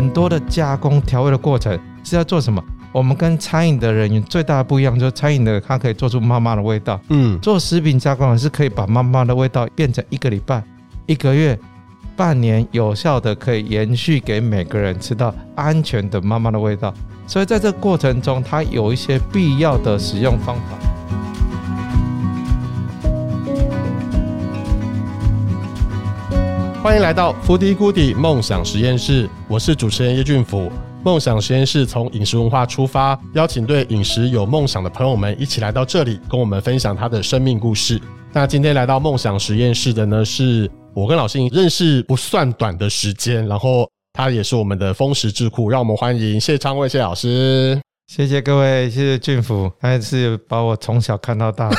很多的加工调味的过程是要做什么？我们跟餐饮的人员最大的不一样，就是餐饮的它可以做出妈妈的味道，嗯，做食品加工的是可以把妈妈的味道变成一个礼拜、一个月、半年有效的可以延续给每个人吃到安全的妈妈的味道。所以在这过程中，它有一些必要的使用方法。欢迎来到 Foodie Goodie 梦想实验室，我是主持人叶俊福。梦想实验室从饮食文化出发，邀请对饮食有梦想的朋友们一起来到这里，跟我们分享他的生命故事。那今天来到梦想实验室的呢，是我跟老师认识不算短的时间，然后他也是我们的灃食智库，让我们欢迎谢昌卫谢老师。谢谢各位，谢谢俊福，还是把我从小看到大，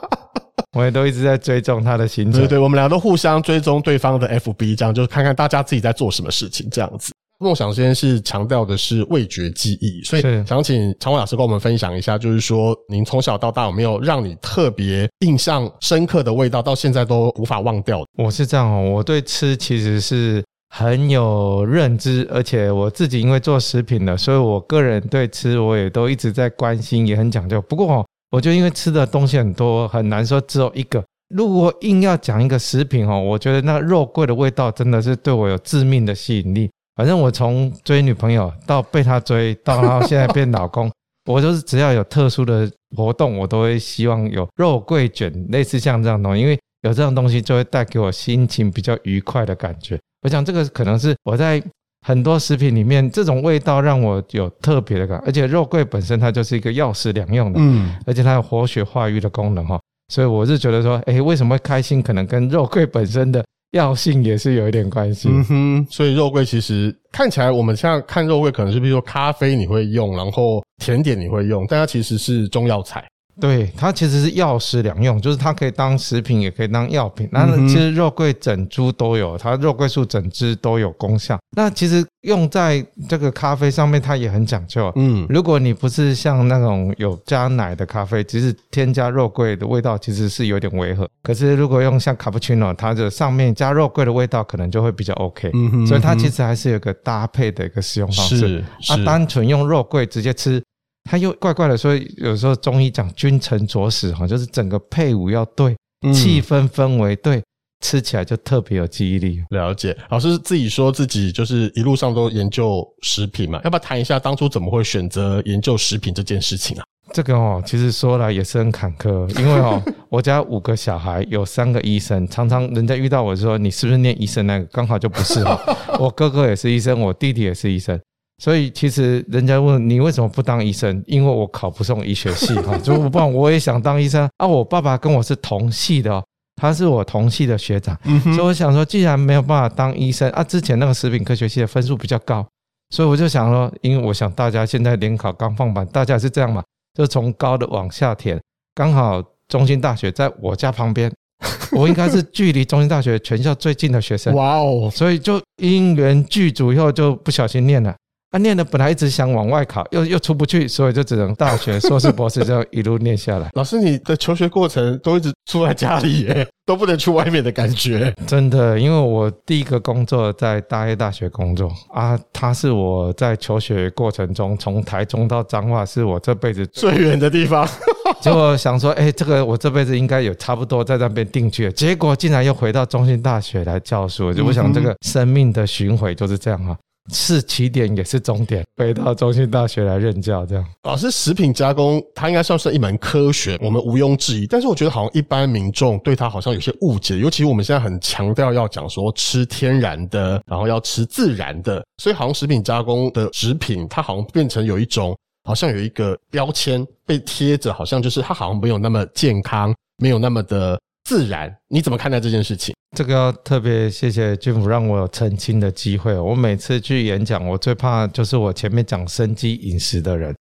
我也都一直在追踪他的行程。对对，我们俩都互相追踪对方的 FB，这样就看看大家自己在做什么事情，这样子。梦想实验室强调的是味觉记忆，所以想请常伟老师跟我们分享一下，就是说您从小到大有没有让你特别印象深刻的味道，到现在都无法忘掉？我是这样哦，我对吃其实是很有认知，而且我自己因为做食品的，所以我个人对吃我也都一直在关心，也很讲究。不过哦，我就因为吃的东西很多，很难说只有一个。如果硬要讲一个食品哦，我觉得那肉桂的味道真的是对我有致命的吸引力。反正我从追女朋友到被她追，到然后现在变老公，我就是只要有特殊的活动，我都会希望有肉桂卷，类似像这样东西，因为有这样东西就会带给我心情比较愉快的感觉。我想这个可能是我在很多食品里面，这种味道让我有特别的感，而且肉桂本身它就是一个药食两用的，嗯，而且它有活血化瘀的功能哈，所以我是觉得说，哎，为什么会开心？可能跟肉桂本身的。药性也是有一点关系，嗯哼，所以肉桂其实看起来，我们现在看肉桂可能是比如说咖啡你会用，然后甜点你会用，但它其实是中药材。对，它其实是药食两用，就是它可以当食品，也可以当药品。那其实肉桂整株都有，它肉桂树整枝都有功效。那其实用在这个咖啡上面，它也很讲究。嗯，如果你不是像那种有加奶的咖啡，其实添加肉桂的味道其实是有点违和。可是如果用像卡布奇诺，它的上面加肉桂的味道可能就会比较 OK。嗯哼，所以它其实还是有个搭配的一个使用方式。是，是啊，单纯用肉桂直接吃。他又怪怪的，所以有时候中医讲君臣佐使哈，就是整个配伍要对，气氛氛围对，吃起来就特别有记忆力。了解，老师自己说自己就是一路上都研究食品嘛，要不要谈一下当初怎么会选择研究食品这件事情啊？这个哦，其实说来也是很坎坷，因为哦，我家五个小孩有三个医生，常常人家遇到我说你是不是念医生那个，刚好就不是哈。我哥哥也是医生，我弟弟也是医生。所以其实人家问你为什么不当医生？因为我考不上医学系哈，就不然我也想当医生啊。我爸爸跟我是同系的哦，他是我同系的学长，所以我想说，既然没有办法当医生啊，之前那个食品科学系的分数比较高，所以我就想说，因为我想大家现在联考刚放榜，大家是这样嘛，就从高的往下填，刚好中兴大学在我家旁边，我应该是距离中心大学全校最近的学生，哇哦，所以就因缘具足以后就不小心念了。他念的本来一直想往外考，又又出不去，所以就只能大学硕士、博士这样一路念下来。老师，你的求学过程都一直住在家里耶，都不能去外面的感觉。真的，因为我第一个工作在大叶大学工作啊，他是我在求学过程中从台中到彰化，是我这辈子最远的地方。结果想说，哎，这个我这辈子应该有差不多在那边定居了，结果竟然又回到中兴大学来教书。就我想，这个生命的巡回就是这样哈。是起点也是终点，回到中心大学来任教，这样。老师，食品加工它应该算是一门科学，我们毋庸置疑。但是我觉得好像一般民众对它好像有些误解，尤其我们现在很强调要讲说吃天然的，然后要吃自然的，所以好像食品加工的食品，它好像变成有一种好像有一个标签被贴着，好像就是它好像没有那么健康，没有那么的。自然，你怎么看待这件事情？这个要特别谢谢君府让我有澄清的机会。我每次去演讲，我最怕就是我前面讲生机饮食的人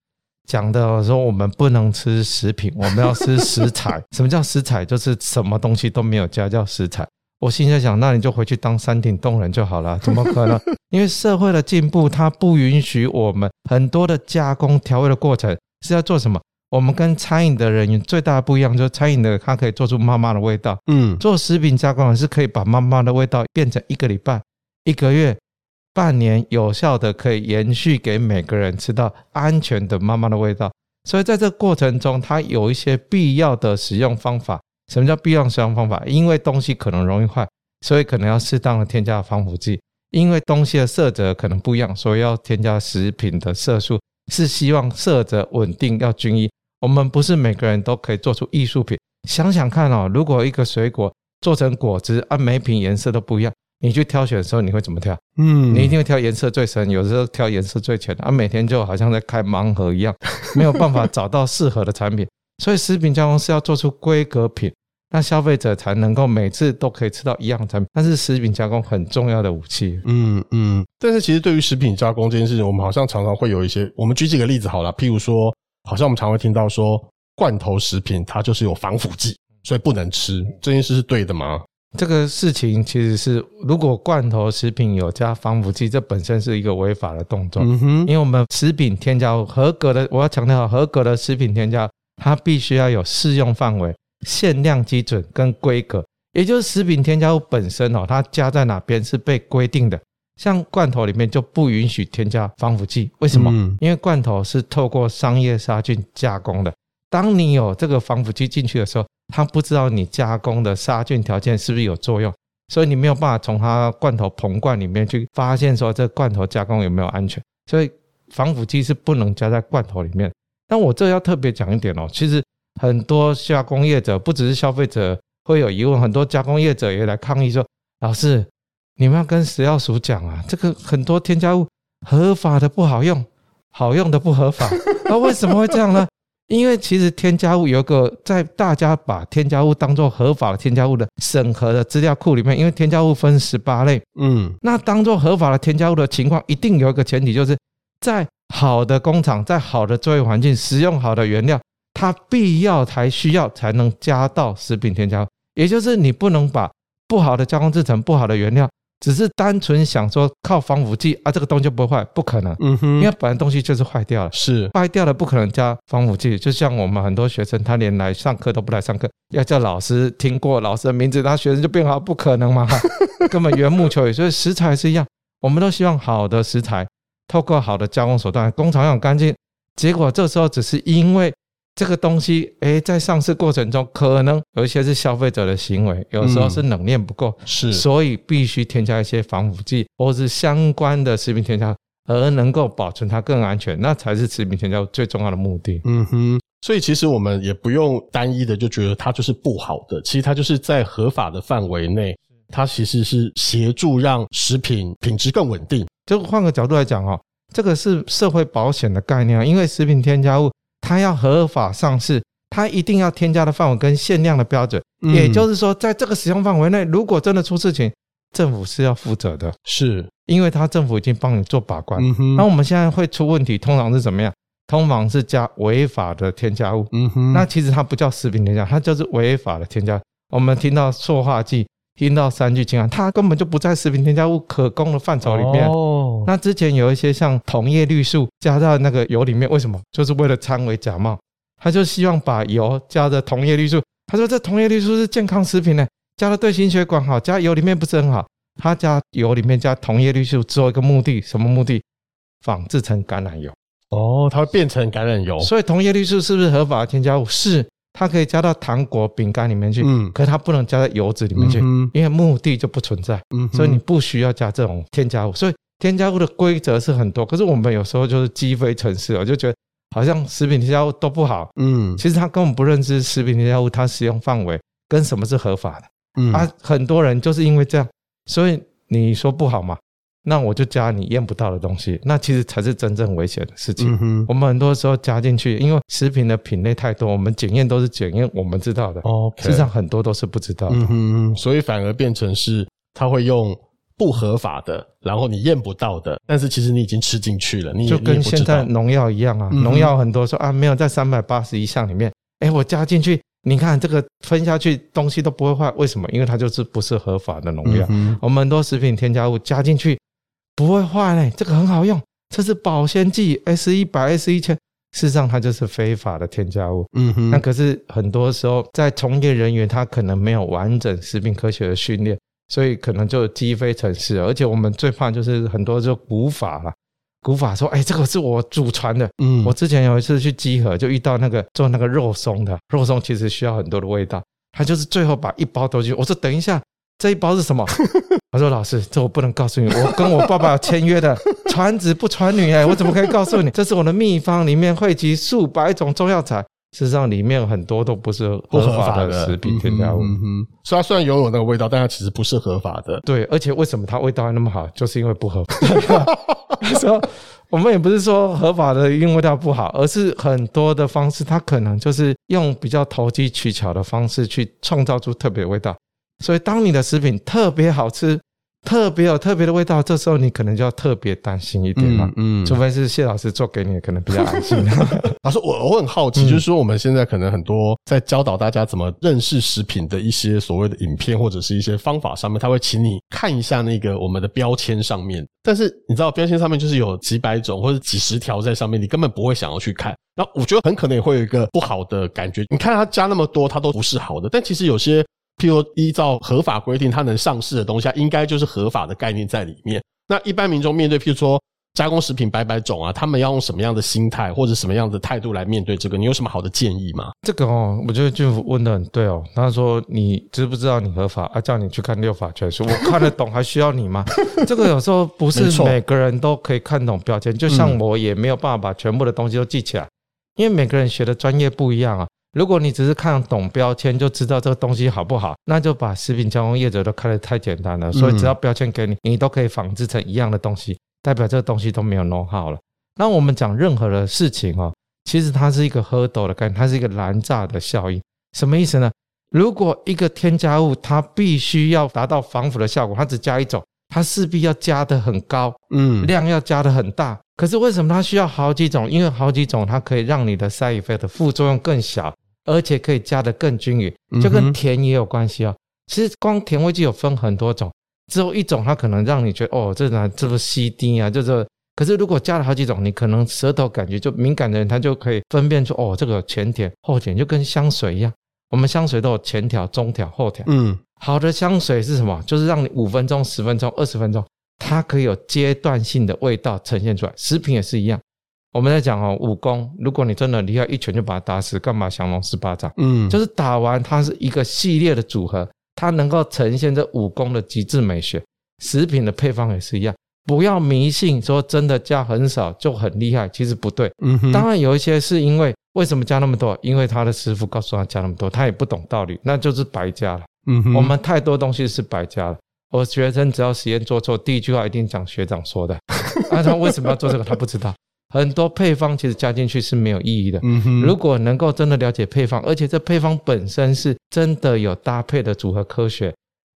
讲的说我们不能吃食品，我们要吃食材。什么叫食材？就是什么东西都没有加叫食材。我心在想，那你就回去当山顶洞人就好了。怎么可能？因为社会的进步，它不允许我们很多的加工调味的过程是要做什么？我们跟餐饮的人员最大的不一样，就是餐饮的它可以做出妈妈的味道，嗯，做食品加工的是可以把妈妈的味道变成一个礼拜、一个月、半年有效的可以延续给每个人吃到安全的妈妈的味道。所以在这个过程中，它有一些必要的使用方法。什么叫必要使用方法？因为东西可能容易坏，所以可能要适当的添加防腐剂。因为东西的色泽可能不一样，所以要添加食品的色素，是希望色泽稳定要均一。我们不是每个人都可以做出艺术品。想想看哦，如果一个水果做成果汁，啊，每瓶颜色都不一样，你去挑选的时候，你会怎么挑？嗯，你一定会挑颜色最深，有时候挑颜色最浅的，啊，每天就好像在开盲盒一样，没有办法找到适合的产品。所以食品加工是要做出规格品。那消费者才能够每次都可以吃到一样的产品，但是食品加工很重要的武器。嗯嗯，但是其实对于食品加工这件事情，我们好像常常会有一些，我们举几个例子好了，譬如说，好像我们常会听到说，罐头食品它就是有防腐剂，所以不能吃，这件事是对的吗？这个事情其实是，如果罐头食品有加防腐剂，这本身是一个违法的动作。嗯哼，因为我们食品添加物合格的，我要强调，合格的食品添加，它必须要有适用范围。限量基准跟规格，也就是食品添加物本身哦，它加在哪边是被规定的。像罐头里面就不允许添加防腐剂，为什么？因为罐头是透过商业杀菌加工的。当你有这个防腐剂进去的时候，它不知道你加工的杀菌条件是不是有作用，所以你没有办法从它罐头膨罐里面去发现说这罐头加工有没有安全。所以防腐剂是不能加在罐头里面。但我这要特别讲一点哦，其实。很多加工业者不只是消费者会有疑问，很多加工业者也来抗议说：“老师，你们要跟食药署讲啊，这个很多添加物合法的不好用，好用的不合法。那为什么会这样呢？因为其实添加物有一个在大家把添加物当做合法的添加物的审核的资料库里面，因为添加物分十八类，嗯，那当做合法的添加物的情况，一定有一个前提，就是在好的工厂，在好的作业环境，使用好的原料。”它必要才需要才能加到食品添加物，也就是你不能把不好的加工制成、不好的原料，只是单纯想说靠防腐剂啊，这个东西就不会坏，不可能。嗯哼，因为本来东西就是坏掉了，是坏掉了，不可能加防腐剂。就像我们很多学生，他连来上课都不来上课，要叫老师听过老师的名字，他学生就变好，不可能嘛，根本缘木求鱼。所以食材是一样，我们都希望好的食材，透过好的加工手段，工厂要干净。结果这时候只是因为。这个东西，诶，在上市过程中，可能有一些是消费者的行为，有时候是冷链不够，是，所以必须添加一些防腐剂或是相关的食品添加，而能够保存它更安全，那才是食品添加最重要的目的。嗯哼，所以其实我们也不用单一的就觉得它就是不好的，其实它就是在合法的范围内，它其实是协助让食品品质更稳定。就换个角度来讲哦，这个是社会保险的概念，因为食品添加物。它要合法上市，它一定要添加的范围跟限量的标准，也就是说，在这个使用范围内，如果真的出事情，政府是要负责的，是因为它政府已经帮你做把关。那我们现在会出问题，通常是怎么样？通常是加违法的添加物。嗯哼，那其实它不叫食品添加，它就是违法的添加。我们听到塑化剂。听到三聚氰胺，它根本就不在食品添加物可供的范畴里面。哦，那之前有一些像铜叶绿素加到那个油里面，为什么？就是为了掺为假冒。他就希望把油加的铜叶绿素，他说这铜叶绿素是健康食品呢，加了对心血管好，加油里面不是很好。他加油里面加铜叶绿素只有一个目的，什么目的？仿制成橄榄油。哦，它会变成橄榄油。所以铜叶绿素是不是合法的添加物？是。它可以加到糖果、饼干里面去，嗯，可是它不能加在油脂里面去，嗯，因为目的就不存在，嗯，所以你不需要加这种添加物。所以添加物的规则是很多，可是我们有时候就是鸡飞城市，我就觉得好像食品添加物都不好，嗯，其实他根本不认知食品添加物它使用范围跟什么是合法的，嗯，啊，很多人就是因为这样，所以你说不好嘛？那我就加你验不到的东西，那其实才是真正危险的事情。嗯，我们很多时候加进去，因为食品的品类太多，我们检验都是检验我们知道的。哦实际上很多都是不知道的。嗯哼，所以反而变成是他会用不合法的，然后你验不到的，但是其实你已经吃进去了。你就跟现在农药一样啊，农药很多说啊，没有在三百八十一项里面，哎，我加进去，你看这个分下去东西都不会坏，为什么？因为它就是不是合法的农药。嗯，我们很多食品添加物加进去。不会坏嘞，这个很好用，这是保鲜剂 S 一百 S 一千，事实上它就是非法的添加物。嗯哼，那可是很多时候在从业人员他可能没有完整食品科学的训练，所以可能就鸡飞成市。而且我们最怕就是很多就古法了，古法说，哎，这个是我祖传的。嗯，我之前有一次去集合，就遇到那个做那个肉松的，肉松其实需要很多的味道，他就是最后把一包都去。我说等一下，这一包是什么？我说老师，这我不能告诉你，我跟我爸爸签约的，传子不传女，哎，我怎么可以告诉你？这是我的秘方，里面汇集数百种中药材。事实上，里面很多都不是合法的食品添加物。嗯哼，它虽然有有那个味道，但它其实不是合法的。对，而且为什么它味道还那么好，就是因为不合法。说我们也不是说合法的因为味道不好，而是很多的方式，它可能就是用比较投机取巧的方式去创造出特别的味道。所以，当你的食品特别好吃。特别有特别的味道，这时候你可能就要特别担心一点了。嗯，嗯，除非是谢老师做给你，可能比较安心。老师，我我很好奇，就是说我们现在可能很多在教导大家怎么认识食品的一些所谓的影片或者是一些方法上面，他会请你看一下那个我们的标签上面。但是你知道标签上面就是有几百种或者几十条在上面，你根本不会想要去看。那我觉得很可能也会有一个不好的感觉。你看他加那么多，它都不是好的。但其实有些。譬如依照合法规定，它能上市的东西，应该就是合法的概念在里面。那一般民众面对，譬如说加工食品百百种啊，他们要用什么样的心态或者什么样的态度来面对这个？你有什么好的建议吗？这个哦，我觉得俊福问的很对哦。他说：“你知不知道你合法？啊，叫你去看六法全书，我看得懂，还需要你吗？” 这个有时候不是每个人都可以看懂标签，就像我也没有办法把全部的东西都记起来，因为每个人学的专业不一样啊。如果你只是看懂标签就知道这个东西好不好，那就把食品加工业者都看得太简单了。所以只要标签给你，你都可以仿制成一样的东西，代表这个东西都没有 know how 了。那我们讲任何的事情哦，其实它是一个 hurdle 的概念，它是一个拦炸的效应。什么意思呢？如果一个添加物它必须要达到防腐的效果，它只加一种，它势必要加的很高，嗯，量要加的很大。可是为什么它需要好几种？因为好几种它可以让你的 side effect 的副作用更小。而且可以加得更均匀，就跟甜也有关系哦。其实光甜味剂有分很多种，只有一种它可能让你觉得哦，这哪这不 CD 啊？就是，可是如果加了好几种，你可能舌头感觉就敏感的人，他就可以分辨出哦，这个前甜后甜，就跟香水一样。我们香水都有前调、中调、后调。嗯，好的香水是什么？就是让你五分钟、十分钟、二十分钟，它可以有阶段性的味道呈现出来。食品也是一样。我们在讲哦，武功，如果你真的厉害，一拳就把他打死，干嘛降龙十八掌？嗯，就是打完它是一个系列的组合，它能够呈现这武功的极致美学。食品的配方也是一样，不要迷信说真的加很少就很厉害，其实不对。嗯哼，当然有一些是因为为什么加那么多？因为他的师傅告诉他加那么多，他也不懂道理，那就是白加了。嗯哼，我们太多东西是白加了。我学生只要实验做错，第一句话一定讲学长说的。那 他为什么要做这个？他不知道。很多配方其实加进去是没有意义的。嗯哼，如果能够真的了解配方，而且这配方本身是真的有搭配的组合科学，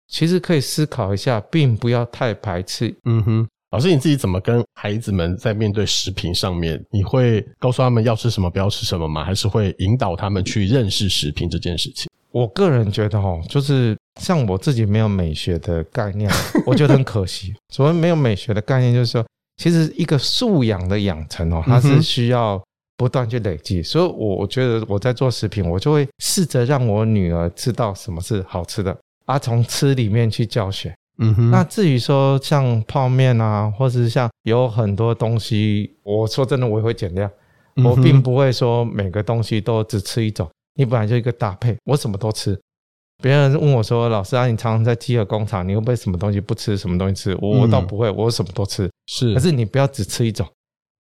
其实可以思考一下，并不要太排斥。嗯哼，老师你自己怎么跟孩子们在面对食品上面，你会告诉他们要吃什么，不要吃什么吗？还是会引导他们去认识食品这件事情？我个人觉得哈，就是像我自己没有美学的概念，我觉得很可惜。所谓没有美学的概念，就是说。其实一个素养的养成哦，它是需要不断去累积，所以我觉得我在做食品，我就会试着让我女儿知道什么是好吃的，啊，从吃里面去教学。嗯哼。那至于说像泡面啊，或是像有很多东西，我说真的，我也会减量，我并不会说每个东西都只吃一种。你本来就一个搭配，我什么都吃。别人问我说：“老师啊，你常常在饥饿工厂，你会不会什么东西不吃，什么东西吃？”我我倒不会，我什么都吃。是，可是你不要只吃一种。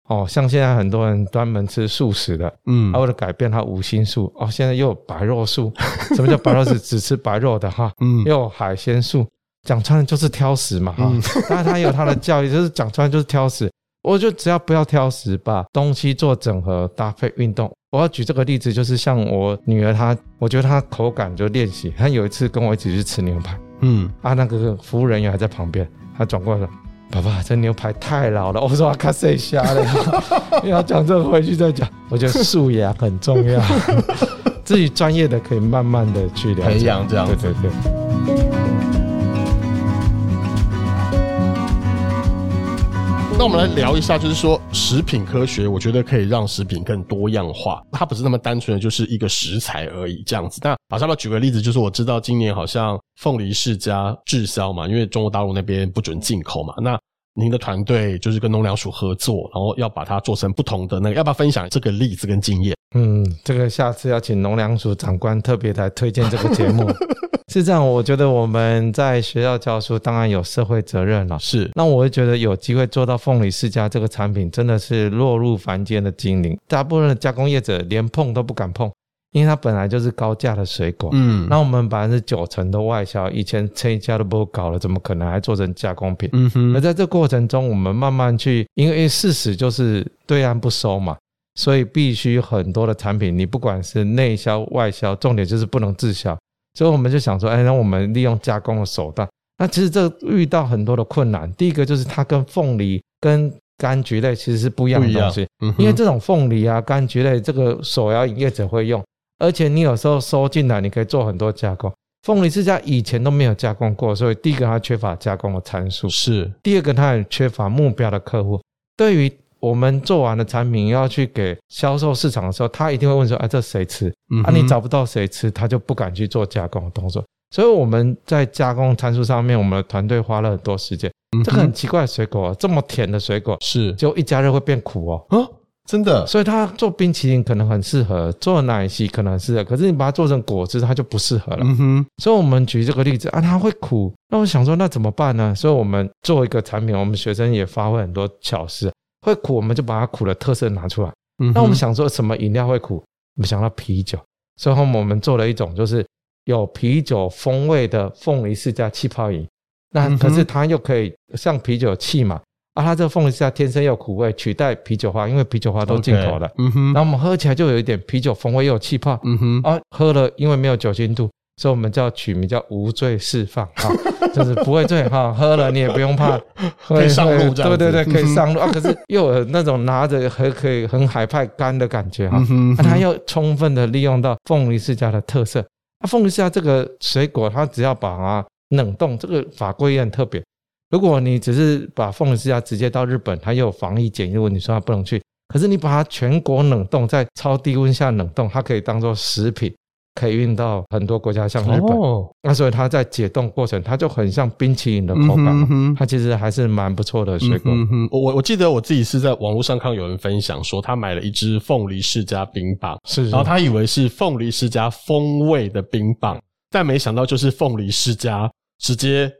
哦，像现在很多人专门吃素食的，嗯，为了改变他五辛素，哦，现在又有白肉素。什么叫白肉素？只吃白肉的哈，嗯，又有海鲜素。讲穿了就是挑食嘛，哈。当然他有他的教育，就是讲穿了就是挑食。我就只要不要挑食，把东西做整合搭配运动。我要举这个例子，就是像我女儿她，我觉得她口感就练习。她有一次跟我一起去吃牛排，嗯，啊，那个服务人员还在旁边，她转过来说：“爸爸，这牛排太老了。”我说：“卡谁瞎了？”你 要讲这个回去再讲。我觉得素养很重要，自己专业的可以慢慢的去了解培养这样。对对对。那我们来聊一下，就是说食品科学，我觉得可以让食品更多样化，它不是那么单纯的就是一个食材而已这样子。那马上要举个例子，就是我知道今年好像凤梨世家滞销嘛，因为中国大陆那边不准进口嘛。那您的团队就是跟农粮署合作，然后要把它做成不同的那个，要不要分享这个例子跟经验？嗯，这个下次要请农粮署长官特别来推荐这个节目。是这样，我觉得我们在学校教书，当然有社会责任了。是，那我会觉得有机会做到凤梨世家这个产品，真的是落入凡间的精灵。大部分的加工业者连碰都不敢碰，因为它本来就是高价的水果。嗯，那我们百分之九成的外销，以前成家都不搞了，怎么可能还做成加工品？嗯哼。而在这过程中，我们慢慢去，因为事实就是对岸不收嘛，所以必须很多的产品，你不管是内销外销，重点就是不能滞销。所以我们就想说，哎，那我们利用加工的手段。那其实这遇到很多的困难。第一个就是它跟凤梨、跟柑橘类其实是不一样的东西。因为这种凤梨啊、柑橘类，这个手摇饮业者会用，而且你有时候收进来，你可以做很多加工。凤梨世家以前都没有加工过，所以第一个它缺乏加工的参数，是。第二个它也缺乏目标的客户。对于我们做完的产品要去给销售市场的时候，他一定会问说：“哎，这谁吃？”啊，你找不到谁吃，他就不敢去做加工的动作。所以我们在加工参数上面，我们的团队花了很多时间。这个很奇怪的水果，这么甜的水果，是就一加热会变苦哦。啊，真的。所以它做冰淇淋可能很适合，做奶昔可能很适合，可是你把它做成果汁，它就不适合了。嗯哼。所以我们举这个例子啊，它会苦。那我想说，那怎么办呢？所以我们做一个产品，我们学生也发挥很多巧思。会苦，我们就把它苦的特色拿出来。那我们想说什么饮料会苦？我们想到啤酒，所以后我们做了一种就是有啤酒风味的凤梨世家气泡饮。那可是它又可以像啤酒气嘛？啊，它这个凤梨世家天生有苦味，取代啤酒花，因为啤酒花都进口的。嗯哼。然后我们喝起来就有一点啤酒风味，又有气泡。嗯哼。啊，喝了因为没有酒精度。所以我们叫取名叫无罪释放 哈，就是不会醉哈，喝了你也不用怕，可以上路，对对对，可以上路啊。可是又有那种拿着还可以很海派干的感觉哈，那它又充分的利用到凤梨世家的特色。那凤梨世家这个水果，它只要把它冷冻，这个法规也很特别。如果你只是把凤梨世家直接到日本，它又有防疫检疫问题，说它不能去。可是你把它全国冷冻，在超低温下冷冻，它可以当做食品。可以运到很多国家，像日本，那所以它在解冻过程，它就很像冰淇淋的口感，它其实还是蛮不错的水果。我我记得我自己是在网络上看有人分享说，他买了一支凤梨世家冰棒，是，然后他以为是凤梨世家风味的冰棒，但没想到就是凤梨世家直接。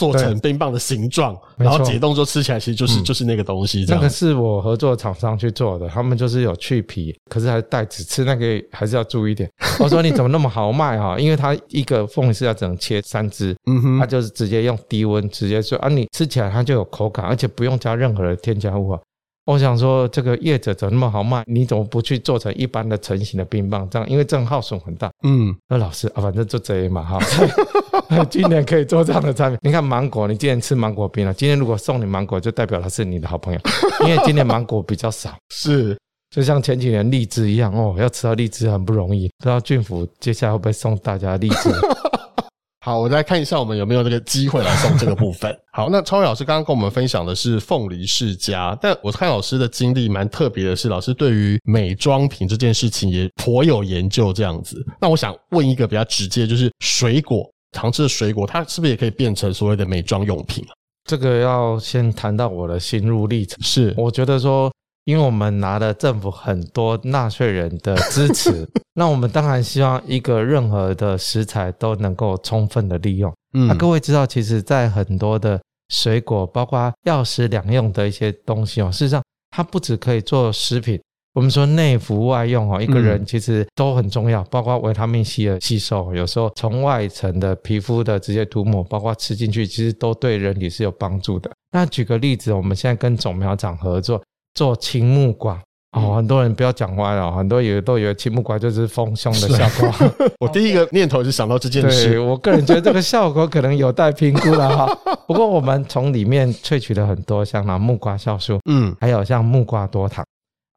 做成冰棒的形状，然后解冻之后吃起来，其实就是、嗯、就是那个东西。这个是我合作的厂商去做的，他们就是有去皮，可是还是带籽，吃那个还是要注意一点。我说你怎么那么豪迈哈？因为它一个凤梨是要只能切三只，嗯哼，它就是直接用低温直接做啊，你吃起来它就有口感，而且不用加任何的添加物啊。我想说，这个业者怎么那么豪迈？你怎么不去做成一般的成型的冰棒？这样，因为这样耗损很大。嗯，那老师啊，反正就这样嘛哈。今年可以做这样的产品。你看芒果，你今年吃芒果冰了。今天如果送你芒果，就代表他是你的好朋友，因为今年芒果比较少。是，就像前几年荔枝一样哦，要吃到荔枝很不容易。不知道俊福接下来会不会送大家荔枝？好，我再看一下我们有没有这个机会来送这个部分。好，那超越老师刚刚跟我们分享的是凤梨世家，但我看老师的经历蛮特别的是，老师对于美妆品这件事情也颇有研究这样子。那我想问一个比较直接，就是水果，常吃的水果，它是不是也可以变成所谓的美妆用品啊？这个要先谈到我的心路历程。是，我觉得说。因为我们拿了政府很多纳税人的支持，那我们当然希望一个任何的食材都能够充分的利用。嗯，那各位知道，其实，在很多的水果，包括药食两用的一些东西哦，事实上，它不只可以做食品。我们说内服外用哦，一个人其实都很重要，包括维他命 C 的吸收，有时候从外层的皮肤的直接涂抹，包括吃进去，其实都对人体是有帮助的。那举个例子，我们现在跟种苗长合作。做青木瓜哦，很多人不要讲歪了，很多以为都以为青木瓜就是丰胸的效果。我第一个念头是想到这件事。我个人觉得这个效果可能有待评估了哈。不过我们从里面萃取了很多像那木瓜酵素，嗯，还有像木瓜多糖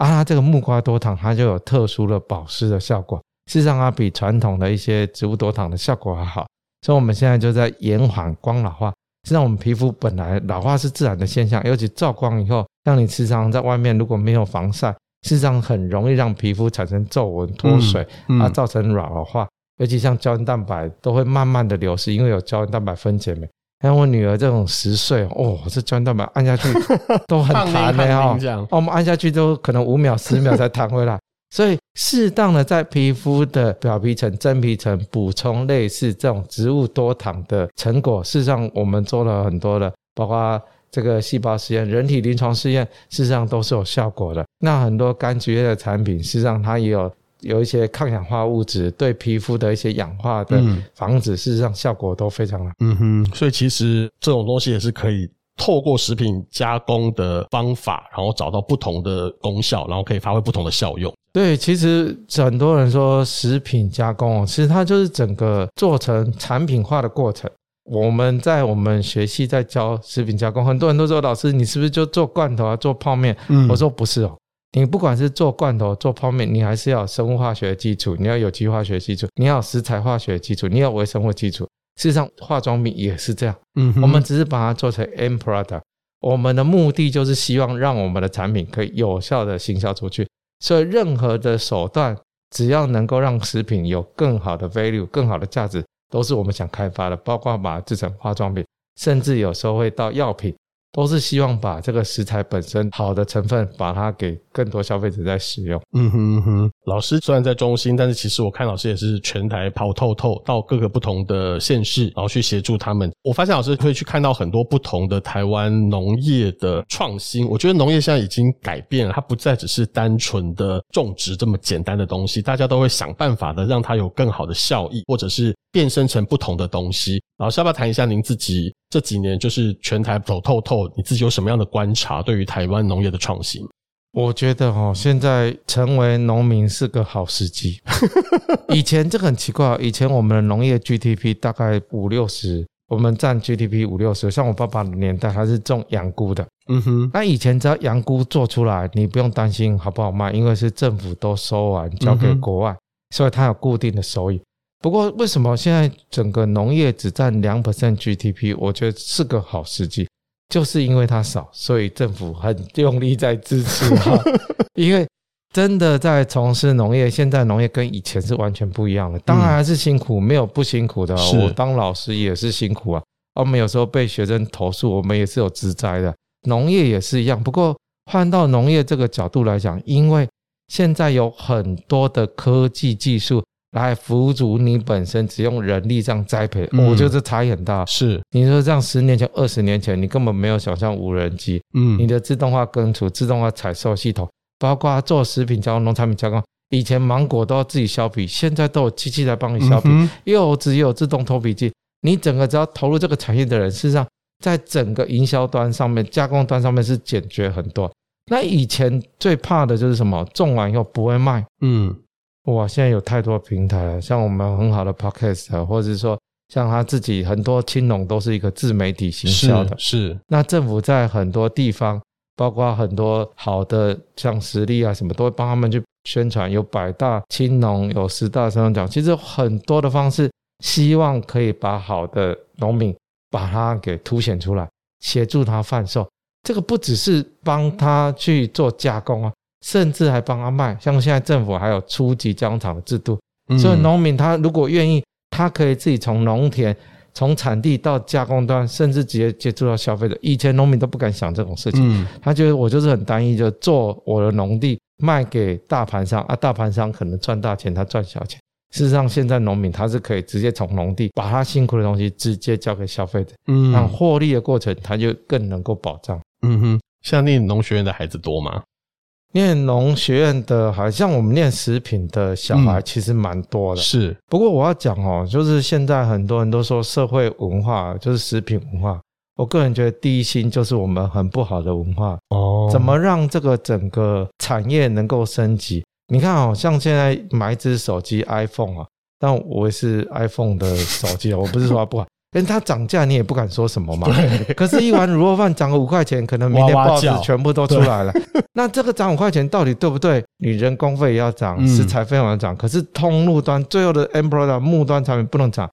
啊，它这个木瓜多糖它就有特殊的保湿的效果，事实上它比传统的一些植物多糖的效果还好。所以我们现在就在延缓光老化，实际上我们皮肤本来老化是自然的现象，尤其照光以后，像你时常在外面如果没有防晒，事实上很容易让皮肤产生皱纹、脱水，嗯嗯、啊，造成老化。尤其像胶原蛋白都会慢慢的流失，因为有胶原蛋白分解酶。像我女儿这种十岁哦，这胶原蛋白按下去 都很弹的哈，哦，我们按下去都可能五秒、十秒才弹回来。所以适当的在皮肤的表皮层、真皮层补充类似这种植物多糖的成果，事实上我们做了很多的，包括这个细胞实验、人体临床试验，事实上都是有效果的。那很多柑橘类的产品，事实上它也有。有一些抗氧化物质对皮肤的一些氧化的防止，事实上效果都非常好。嗯哼，所以其实这种东西也是可以透过食品加工的方法，然后找到不同的功效，然后可以发挥不同的效用。对，其实很多人说食品加工，其实它就是整个做成产品化的过程。我们在我们学系在教食品加工，很多人都说老师，你是不是就做罐头啊，做泡面？嗯，我说不是哦。你不管是做罐头、做泡面，你还是要有生物化学的基础，你要有机化学基础，你要有食材化学基础，你要有微生物基础。事实上，化妆品也是这样。嗯，我们只是把它做成 end product，我们的目的就是希望让我们的产品可以有效的行销出去。所以，任何的手段，只要能够让食品有更好的 value、更好的价值，都是我们想开发的。包括把它制成化妆品，甚至有时候会到药品。都是希望把这个食材本身好的成分，把它给更多消费者在使用。嗯哼哼，老师虽然在中心，但是其实我看老师也是全台跑透透，到各个不同的县市，然后去协助他们。我发现老师会去看到很多不同的台湾农业的创新。我觉得农业现在已经改变了，它不再只是单纯的种植这么简单的东西，大家都会想办法的让它有更好的效益，或者是变身成不同的东西。老师要不要谈一下您自己这几年就是全台走透透？你自己有什么样的观察？对于台湾农业的创新，我觉得哈，现在成为农民是个好时机。以前这个很奇怪，以前我们的农业 GDP 大概五六十，我们占 GDP 五六十。像我爸爸的年代，他是种洋菇的。嗯哼，那以前只要洋菇做出来，你不用担心好不好卖，因为是政府都收完交给国外，所以它有固定的收益。不过，为什么现在整个农业只占两 percent GDP？我觉得是个好时机，就是因为它少，所以政府很用力在支持哈。因为真的在从事农业，现在农业跟以前是完全不一样的。当然还是辛苦，没有不辛苦的。我当老师也是辛苦啊。我们有时候被学生投诉，我们也是有职灾的。农业也是一样。不过换到农业这个角度来讲，因为现在有很多的科技技术。来辅助你本身只用人力这样栽培，嗯、我觉得这差异很大。是你说这样十年前、二十年前，你根本没有想象无人机，嗯，你的自动化耕除、自动化采收系统，包括做食品加工、农产品加工，以前芒果都要自己削皮，现在都有机器来帮你削皮，又只有自动脱皮机，你整个只要投入这个产业的人，事实上在整个营销端上面、加工端上面是解决很多。那以前最怕的就是什么？种完以后不会卖，嗯。哇，现在有太多平台了，像我们很好的 Podcast，或者是说像他自己很多青农都是一个自媒体行销的。是。是那政府在很多地方，包括很多好的像实力啊什么，都会帮他们去宣传。有百大青农，有十大生产奖，其实很多的方式，希望可以把好的农民把它给凸显出来，协助他贩售。这个不只是帮他去做加工啊。甚至还帮他卖，像现在政府还有初级加工厂的制度，所以农民他如果愿意，他可以自己从农田、从产地到加工端，甚至直接接触到消费者。以前农民都不敢想这种事情，他觉得我就是很单一，就做我的农地卖给大盘商啊，大盘商可能赚大钱，他赚小钱。事实上，现在农民他是可以直接从农地把他辛苦的东西直接交给消费者，嗯，那获利的过程他就更能够保障。嗯哼，像念农学院的孩子多吗？念农学院的，好像我们念食品的小孩其实蛮多的。嗯、是，不过我要讲哦，就是现在很多人都说社会文化就是食品文化，我个人觉得第一心就是我们很不好的文化哦。怎么让这个整个产业能够升级？你看哦，像现在买一支手机 iPhone 啊，但我也是 iPhone 的手机，我不是说它不好。跟它涨价，你也不敢说什么嘛。可是，一碗卤肉饭涨个五块钱，可能明天报纸全部都出来了。那这个涨五块钱到底对不对？你人工费也要涨，食材费用要涨。嗯、可是通路端最后的 end product 末端产品不能涨。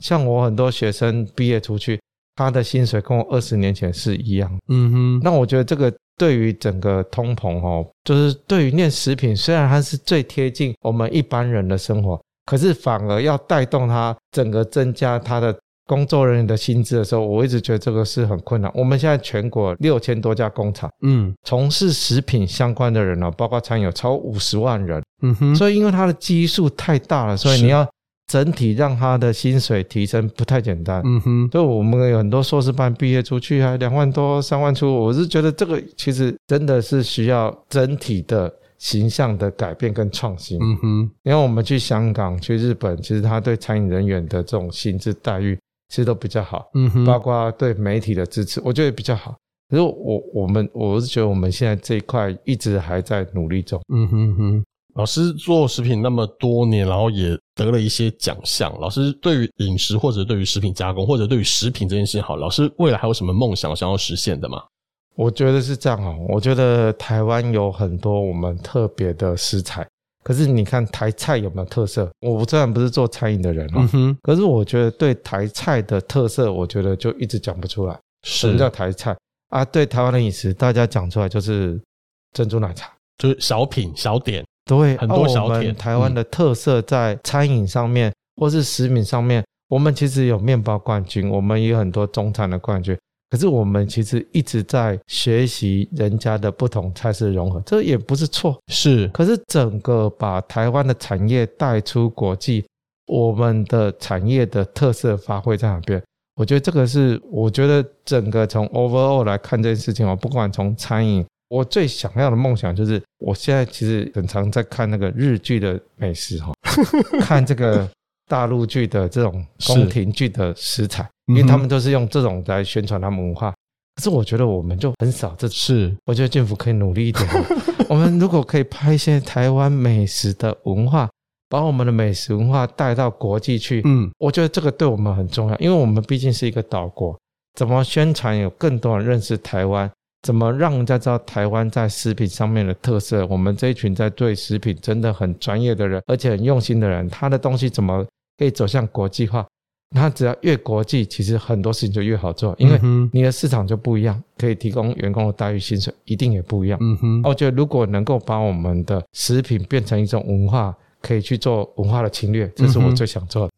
像我很多学生毕业出去，他的薪水跟我二十年前是一样。嗯哼，那我觉得这个对于整个通膨哦，就是对于念食品，虽然它是最贴近我们一般人的生活，可是反而要带动它整个增加它的。工作人员的薪资的时候，我一直觉得这个是很困难。我们现在全国六千多家工厂，嗯，从事食品相关的人呢，包括餐饮有超五十万人，嗯哼，所以因为它的基数太大了，所以你要整体让他的薪水提升不太简单，嗯哼。所以我们有很多硕士班毕业出去还两万多、三万出，我是觉得这个其实真的是需要整体的形象的改变跟创新，嗯哼。因为我们去香港、去日本，其实他对餐饮人员的这种薪资待遇。其实都比较好，嗯哼，包括对媒体的支持，我觉得比较好。可是我我们我是觉得我们现在这一块一直还在努力中，嗯哼哼。老师做食品那么多年，然后也得了一些奖项。老师对于饮食或者对于食品加工或者对于食品这件事，好，老师未来还有什么梦想想要实现的吗？我觉得是这样哦，我觉得台湾有很多我们特别的食材。可是你看台菜有没有特色？我虽然不是做餐饮的人啊，可是我觉得对台菜的特色，我觉得就一直讲不出来。什么叫台菜啊？对台湾的饮食，大家讲出来就是珍珠奶茶，就是小品小点，对，很多小点。台湾的特色在餐饮上面，或是食品上面，我们其实有面包冠军，我们也有很多中餐的冠军。可是我们其实一直在学习人家的不同菜式融合，这也不是错。是，可是整个把台湾的产业带出国际，我们的产业的特色发挥在哪边？我觉得这个是，我觉得整个从 overall 来看这件事情，我不管从餐饮，我最想要的梦想就是，我现在其实很常在看那个日剧的美食哈，看这个。大陆剧的这种宫廷剧的食材，因为他们都是用这种来宣传他们文化。可是我觉得我们就很少，这是我觉得政府可以努力一点。我们如果可以拍一些台湾美食的文化，把我们的美食文化带到国际去，嗯，我觉得这个对我们很重要，因为我们毕竟是一个岛国。怎么宣传有更多人认识台湾？怎么让人家知道台湾在食品上面的特色？我们这一群在对食品真的很专业的人，而且很用心的人，他的东西怎么可以走向国际化？他只要越国际，其实很多事情就越好做，因为你的市场就不一样，可以提供员工的待遇、薪水一定也不一样。嗯哼，我觉得如果能够把我们的食品变成一种文化。可以去做文化的侵略，这是我最想做的。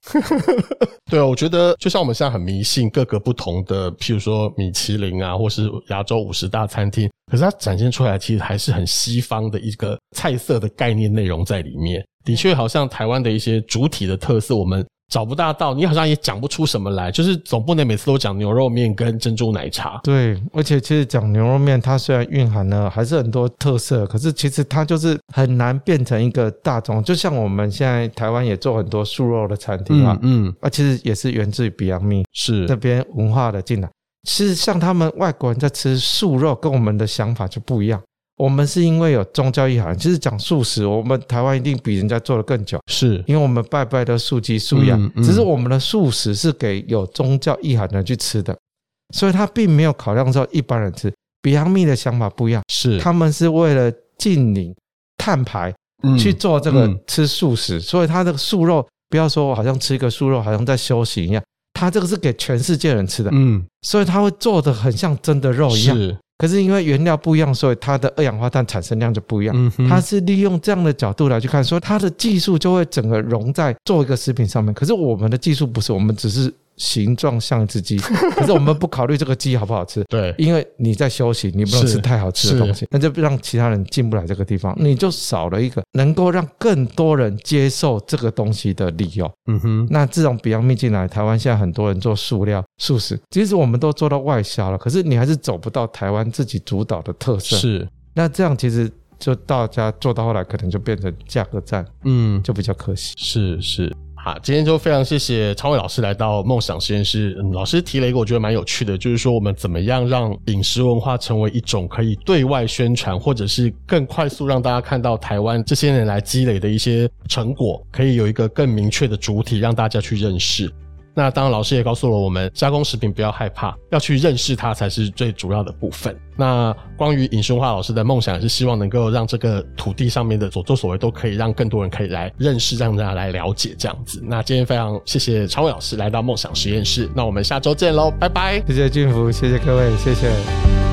对啊，我觉得就像我们现在很迷信各个不同的，譬如说米其林啊，或是亚洲五十大餐厅，可是它展现出来其实还是很西方的一个菜色的概念内容在里面。的确，好像台湾的一些主体的特色，我们。找不大到，你好像也讲不出什么来，就是总不能每次都讲牛肉面跟珍珠奶茶。对，而且其实讲牛肉面，它虽然蕴含了还是很多特色，可是其实它就是很难变成一个大众。就像我们现在台湾也做很多素肉的餐厅嘛，嗯，啊，其实也是源自于 Beyond Meat，是这边文化的进来。其实像他们外国人在吃素肉，跟我们的想法就不一样。我们是因为有宗教意涵，其实讲素食，我们台湾一定比人家做的更久，是。因为我们拜拜的素鸡素鸭，嗯嗯、只是我们的素食是给有宗教意涵的人去吃的，所以他并没有考量到一般人吃。Beyond Meat 的想法不一样，是。他们是为了净零碳排去做这个吃素食，所以他的素肉不要说我好像吃一个素肉好像在修行一样，他这个是给全世界人吃的，嗯，所以他会做得很像真的肉一样。是可是因为原料不一样，所以它的二氧化碳产生量就不一样。它是利用这样的角度来去看，说它的技术就会整个融在做一个食品上面。可是我们的技术不是，我们只是。形状像一只鸡，可是我们不考虑这个鸡好不好吃，对，因为你在休息，你不能吃太好吃的东西，那就让其他人进不来这个地方，你就少了一个能够让更多人接受这个东西的理由。嗯哼，那自从 Beyond Meat 进来，台湾现在很多人做塑料、素食，其实我们都做到外销了，可是你还是走不到台湾自己主导的特色。是，那这样其实就大家做到后来，可能就变成价格战，嗯，就比较可惜。是是。啊，今天就非常谢谢超伟老师来到梦想实验室。嗯，老师提了一个我觉得蛮有趣的，就是说我们怎么样让饮食文化成为一种可以对外宣传，或者是更快速让大家看到台湾这些年来积累的一些成果，可以有一个更明确的主体让大家去认识。那当然，老师也告诉了我们，加工食品不要害怕，要去认识它才是最主要的部分。那关于尹雄华老师的梦想，是希望能够让这个土地上面的所作所为，都可以让更多人可以来认识，让大家来了解这样子。那今天非常谢谢超伟老师来到梦想实验室，那我们下周见喽，拜拜。谢谢俊福，谢谢各位，谢谢。